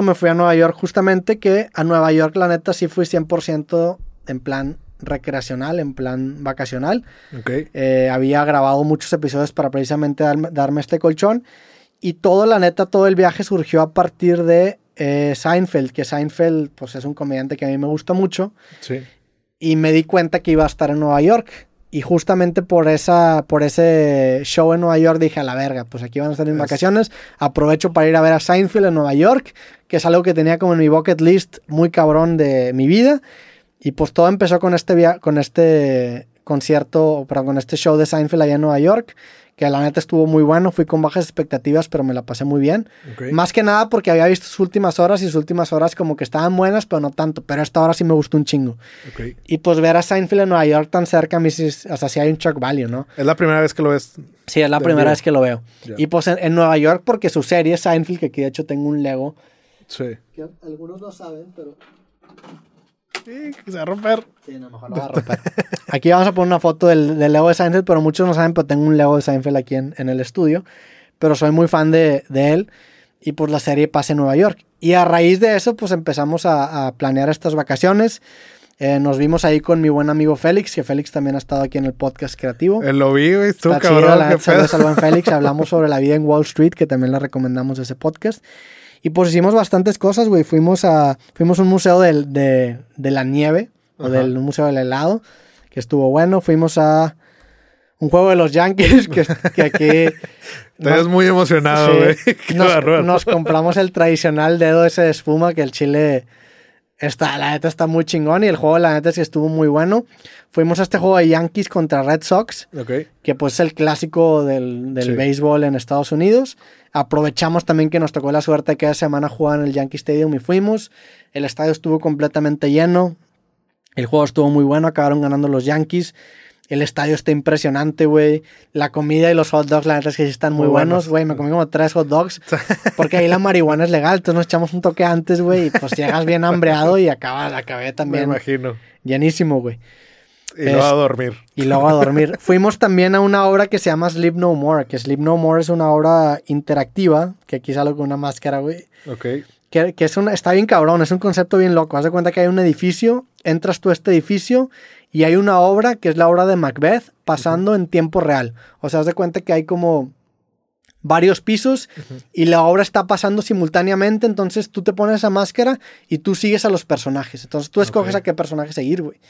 me fui a Nueva York justamente, que a Nueva York la neta sí fui 100% en plan recreacional, en plan vacacional. Ok. Eh, había grabado muchos episodios para precisamente darme, darme este colchón. Y todo, la neta, todo el viaje surgió a partir de eh, Seinfeld, que Seinfeld pues, es un comediante que a mí me gusta mucho. Sí. Y me di cuenta que iba a estar en Nueva York. Y justamente por, esa, por ese show en Nueva York dije, a la verga, pues aquí van a estar mis Es- vacaciones. Aprovecho para ir a ver a Seinfeld en Nueva York, que es algo que tenía como en mi bucket list muy cabrón de mi vida. Y pues todo empezó con este, via- con este concierto, perdón, con este show de Seinfeld allá en Nueva York, que la neta estuvo muy bueno. Fui con bajas expectativas, pero me la pasé muy bien. Ok. Más que nada porque había visto sus últimas horas y sus últimas horas como que estaban buenas, pero no tanto. Pero esta hora sí me gustó un chingo. Ok. Y pues ver a Seinfeld en Nueva York tan cerca, a mí sí, es- o sea, sí hay un shock value, ¿no? Es la primera vez que lo ves. Sí, es la primera vivo. vez que lo veo. Ya. Y pues en, en Nueva York, porque su serie Seinfeld, que aquí de hecho tengo un Lego. Sí. Que algunos no saben, pero... Sí, que se va a romper. Sí, no, mejor lo voy a romper. Aquí vamos a poner una foto del, del Lego de Seinfeld, pero muchos no saben, pero tengo un Lego de Seinfeld aquí en, en el estudio. Pero soy muy fan de, de él. Y pues la serie pasa en Nueva York. Y a raíz de eso, pues empezamos a, a planear estas vacaciones. Eh, nos vimos ahí con mi buen amigo Félix, que Félix también ha estado aquí en el podcast creativo. Eh, lo vi, güey. Estuvo Está chido, cabrón. la qué neta, saludos pedo. al buen Félix. Hablamos sobre la vida en Wall Street, que también le recomendamos ese podcast. Y pues hicimos bastantes cosas, güey. Fuimos a, fuimos a un museo del- de, de la nieve, o del museo del helado, que estuvo bueno. Fuimos a un juego de los Yankees, que, que aquí... Ves muy emocionado, güey. Nos, nos compramos el tradicional dedo ese de espuma que el chile está, la neta está muy chingón y el juego la neta sí estuvo muy bueno. Fuimos a este juego de Yankees contra Red Sox que pues es el clásico del, del Sí. béisbol en Estados Unidos. Aprovechamos también que nos tocó la suerte que esa semana jugar en el Yankee Stadium y fuimos. El estadio estuvo completamente lleno. El juego estuvo muy bueno, acabaron ganando los Yankees. El estadio está impresionante, güey. La comida y los hot dogs, la neta es que sí están muy, Muy buenos, güey. Me comí como tres hot dogs. Porque ahí la marihuana es legal. Entonces nos echamos un toque antes, güey. Y pues llegas bien hambreado y acaba, acabé Me también imagino. llenísimo, güey Y luego a dormir. y luego a dormir. Fuimos también a una obra que se llama Sleep No More, que Sleep No More es una obra interactiva, que aquí sale con una máscara, güey. Ok. Que, que es una, está bien cabrón, es un concepto bien loco. Haz de cuenta que hay un edificio, entras tú a este edificio y hay una obra que es la obra de Macbeth pasando en tiempo real. O sea, haz de cuenta que hay como varios pisos y la obra está pasando simultáneamente, entonces tú te pones esa máscara y tú sigues a los personajes. Entonces tú escoges a qué personaje seguir, güey.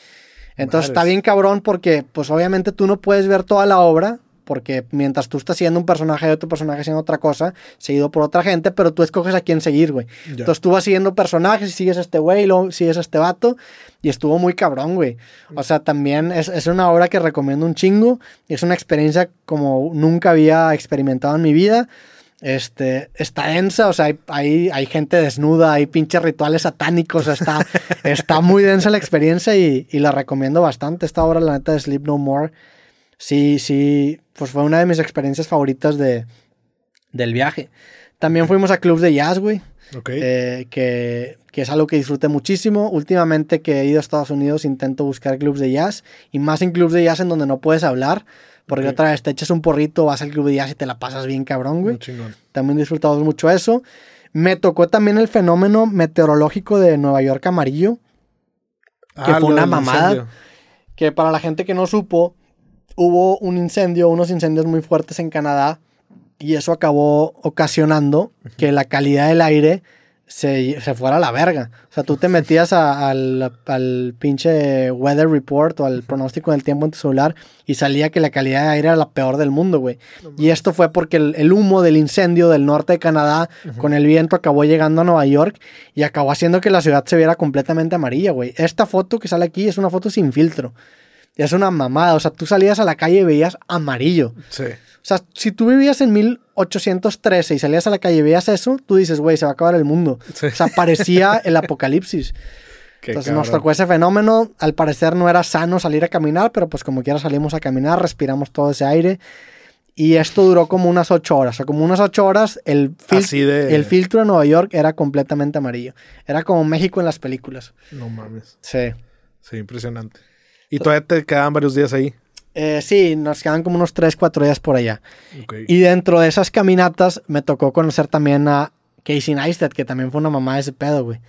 Entonces está bien cabrón porque pues obviamente tú no puedes ver toda la obra porque mientras tú estás siendo un personaje y otro personaje haciendo otra cosa, seguido por otra gente, pero tú escoges a quién seguir, güey. Ya. Entonces tú vas siguiendo personajes y sigues a este güey y luego sigues a este vato y estuvo muy cabrón, güey. O sea, también es, es una obra que recomiendo un chingo. Es una experiencia como nunca había experimentado en mi vida. Este, está densa, o sea, hay, hay, hay gente desnuda, hay pinches rituales satánicos, o sea, está, está muy densa la experiencia y, y la recomiendo bastante. Esta obra, la neta, de Sleep No More, sí, sí, pues fue una de mis experiencias favoritas de, del viaje. También fuimos a clubs de jazz, güey, Ok. eh, que, que es algo que disfruté muchísimo. Últimamente que he ido a Estados Unidos intento buscar clubs de jazz y más en clubs de jazz en donde no puedes hablar. Porque otra vez te echas un porrito, vas al club de jazz y te la pasas bien cabrón, güey. También disfrutamos mucho eso. Me tocó también el fenómeno meteorológico de Nueva York amarillo, Que fue lo una mamada. incendio. que para la gente que no supo, hubo un incendio, unos incendios muy fuertes en Canadá y eso acabó ocasionando que la calidad del aire se, se fuera a la verga. O sea, tú te metías a- al, al pinche weather report o al pronóstico del tiempo en tu celular y salía que la calidad de aire era la peor del mundo, güey. Y esto fue porque el, el humo del incendio del norte de Canadá con el viento acabó llegando a Nueva York y acabó haciendo que la ciudad se viera completamente amarilla, güey. Esta foto que sale aquí es una foto sin filtro. Y es una mamada. O sea, tú salías a la calle y veías amarillo. Sí. O sea, si tú vivías en 1813 y salías a la calle y veías eso, tú dices, güey, se va a acabar el mundo. Sí. O sea, parecía el apocalipsis. Qué Entonces nos tocó ese fenómeno. Al parecer no era sano salir a caminar, pero pues como quiera salimos a caminar, respiramos todo ese aire. Y esto duró como unas ocho horas. O sea, como unas ocho horas, el, fil- Así de- el filtro de Nueva York era completamente amarillo. Era como México en las películas. No mames. Sí. Sí, impresionante. Y todavía te quedaban varios días ahí. Eh, sí, nos quedan como unos tres, cuatro días por allá. Ok. Y dentro de esas caminatas me tocó conocer también a Casey Neistat, que también fue una mamá de ese pedo, güey.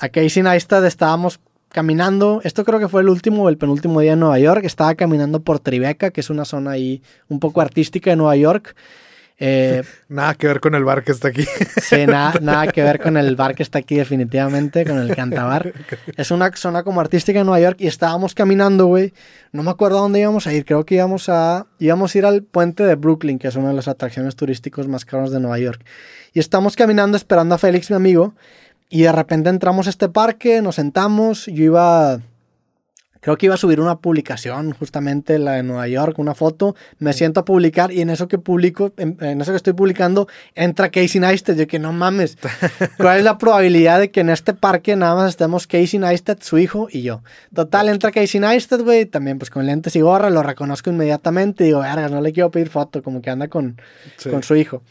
A Casey Neistat estábamos caminando, esto creo que fue el último o el penúltimo día en Nueva York, estaba caminando por Tribeca, que es una zona ahí un poco artística de Nueva York. Eh, nada que ver con el bar que está aquí. Sí, nada, nada que ver con el bar que está aquí definitivamente, con el cantabar. Es una zona como artística en Nueva York y estábamos caminando, güey. No me acuerdo a dónde íbamos a ir, creo que íbamos a, íbamos a ir al puente de Brooklyn, que es una de las atracciones turísticas más caras de Nueva York. Y estamos caminando esperando a Félix, mi amigo, y de repente entramos a este parque, nos sentamos, yo iba creo que iba a subir una publicación, justamente la de Nueva York, una foto, me siento a publicar y en eso que publico, en, eso que estoy publicando, entra Casey Neistat, yo que no mames, ¿cuál es la probabilidad de que en este parque nada más estemos Casey Neistat, su hijo y yo? Total, entra Casey Neistat, güey, también pues con lentes y gorra, lo reconozco inmediatamente, digo, verga, no le quiero pedir foto, como que anda con, con su hijo.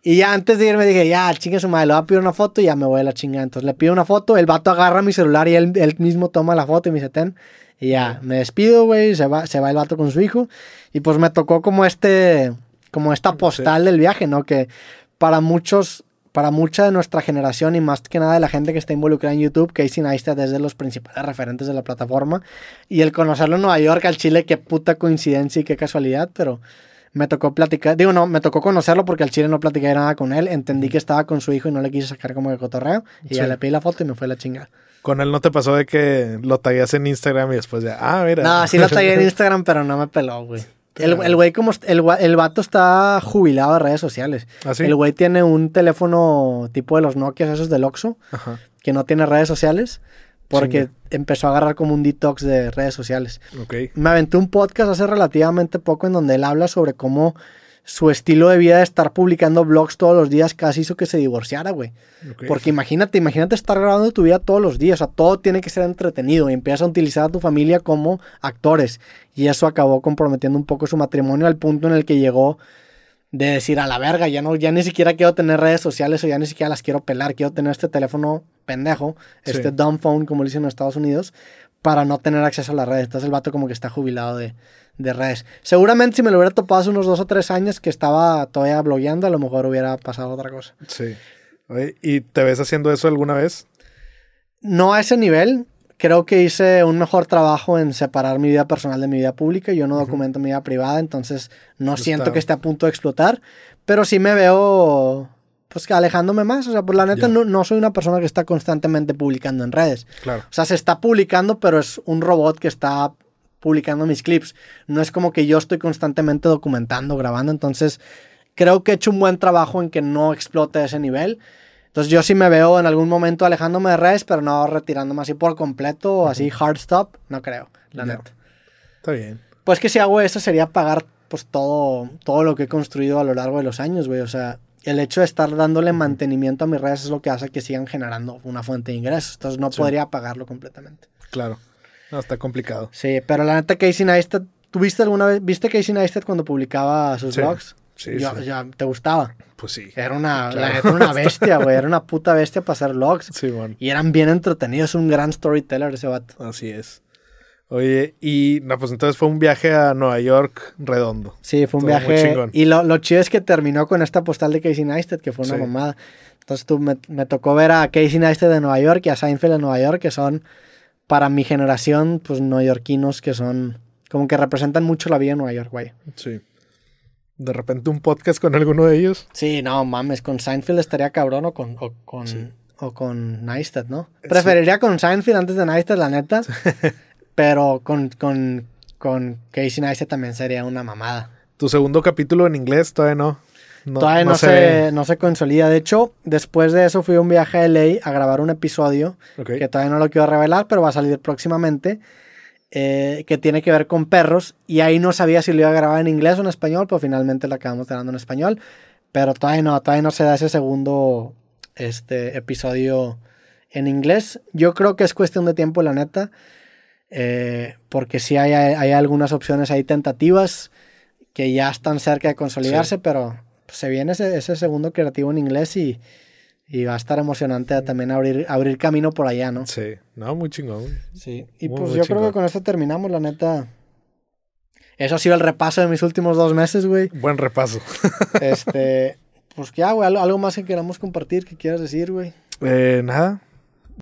Y ya antes de irme dije, ya, chingue su madre, le voy a pedir una foto y ya me voy a la chingada. Entonces le pido una foto, el vato agarra mi celular y él, él mismo toma la foto y me dice, ten. Y ya, me despido, güey, se va, se va el vato con su hijo. Y pues me tocó como este, como esta postal del viaje, ¿no? Que para muchos, para mucha de nuestra generación y más que nada de la gente que está involucrada en YouTube, Casey Neistat es de los principales referentes de la plataforma. Y el conocerlo en Nueva York, al Chile, qué puta coincidencia y qué casualidad, pero me tocó platicar, digo, no, me tocó conocerlo porque al chile no platiqué nada con él, entendí que estaba con su hijo y no le quise sacar como de cotorreo, y ya le pedí la foto y me fue la chingada. Con él no te pasó de que lo tagueas en Instagram y después ya, ah, mira. No, sí lo tagué en Instagram, pero no me peló, güey. El, güey como el, el vato está jubilado de redes sociales. ¿Ah, sí? El güey tiene un teléfono tipo de los Nokia esos del Oxxo, que no tiene redes sociales, porque empezó a agarrar como un detox de redes sociales. Okay. Me aventé un podcast hace relativamente poco en donde él habla sobre cómo su estilo de vida de estar publicando blogs todos los días casi hizo que se divorciara, güey. Porque imagínate, imagínate estar grabando tu vida todos los días, o sea, todo tiene que ser entretenido y empiezas a utilizar a tu familia como actores. Y eso acabó comprometiendo un poco su matrimonio al punto en el que llegó de decir a la verga, ya no, ya ni siquiera quiero tener redes sociales o ya ni siquiera las quiero pelar, quiero tener este teléfono pendejo, este dumb phone, como le dicen en Estados Unidos, para no tener acceso a las redes. Entonces el vato como que está jubilado de, de redes. Seguramente si me lo hubiera topado hace unos dos o tres años que estaba todavía blogueando, a lo mejor hubiera pasado otra cosa. Sí. ¿Y te ves haciendo eso alguna vez? No a ese nivel. Creo que hice un mejor trabajo en separar mi vida personal de mi vida pública. Yo no documento mi vida privada, entonces no siento que esté a punto de explotar. Pero sí me veo pues alejándome más. O sea, por la neta no, no, soy una persona que está constantemente publicando en redes. Claro. O sea, se está publicando, pero es un robot que está publicando mis clips. No es como que yo estoy constantemente documentando, grabando. Entonces, creo que he hecho un buen trabajo en que no explote ese nivel. Entonces, yo sí me veo en algún momento alejándome de redes, pero no retirándome así por completo o así hard stop. No creo, la neta. Está bien. Pues que si hago eso sería pagar pues todo, todo lo que he construido a lo largo de los años, güey. O sea, el hecho de estar dándole mantenimiento a mis redes es lo que hace que sigan generando una fuente de ingresos. Entonces no podría pagarlo completamente. Claro. No, está complicado. Sí, pero la neta Casey Neistat, ¿tuviste alguna vez, viste Casey Neistat cuando publicaba sus blogs? Sí, sí. Ya, ¿Te gustaba? Pues sí. Era una, la neta, una bestia, güey. Era una puta bestia para hacer vlogs. Sí, bueno. Y eran bien entretenidos. Un gran storyteller ese vato. Así es. Oye, y no, pues entonces fue un viaje a Nueva York redondo. Sí, fue un viaje. Y lo, lo, chido es que terminó con esta postal de Casey Neistat, que fue una mamada. Entonces tú me, me, tocó ver a Casey Neistat de Nueva York y a Seinfeld de Nueva York, que son para mi generación, pues neoyorquinos que son como que representan mucho la vida en Nueva York, güey. Sí. De repente un podcast con alguno de ellos. Sí, no mames, con Seinfeld estaría cabrón o con, o con, o con Neistat, ¿no? Preferiría con Seinfeld antes de Neistat, la neta. pero con, con, con Casey Neistat también sería una mamada. Tu segundo capítulo en inglés todavía no. todavía no, se, no se consolida. De hecho, después de eso fui a un viaje a LA a grabar un episodio que todavía no lo quiero revelar, pero va a salir próximamente. Eh, que tiene que ver con perros. Y ahí no sabía si lo iba a grabar en inglés o en español, pero finalmente lo acabamos grabando en español. Pero todavía no, todavía no se da ese segundo este, episodio en inglés. Yo creo que es cuestión de tiempo, la neta. Eh, porque sí hay, hay, algunas opciones ahí tentativas que ya están cerca de consolidarse, pero se viene ese, ese, segundo creativo en inglés y, y, va a estar emocionante también abrir, abrir camino por allá, ¿no? Sí, no, muy chingón. Sí, y pues yo creo que con esto terminamos, la neta. Eso ha sido el repaso de mis últimos dos meses, güey. Buen repaso. este, pues ya, güey, algo, algo más que queramos compartir, que quieras decir, güey. Eh, nada,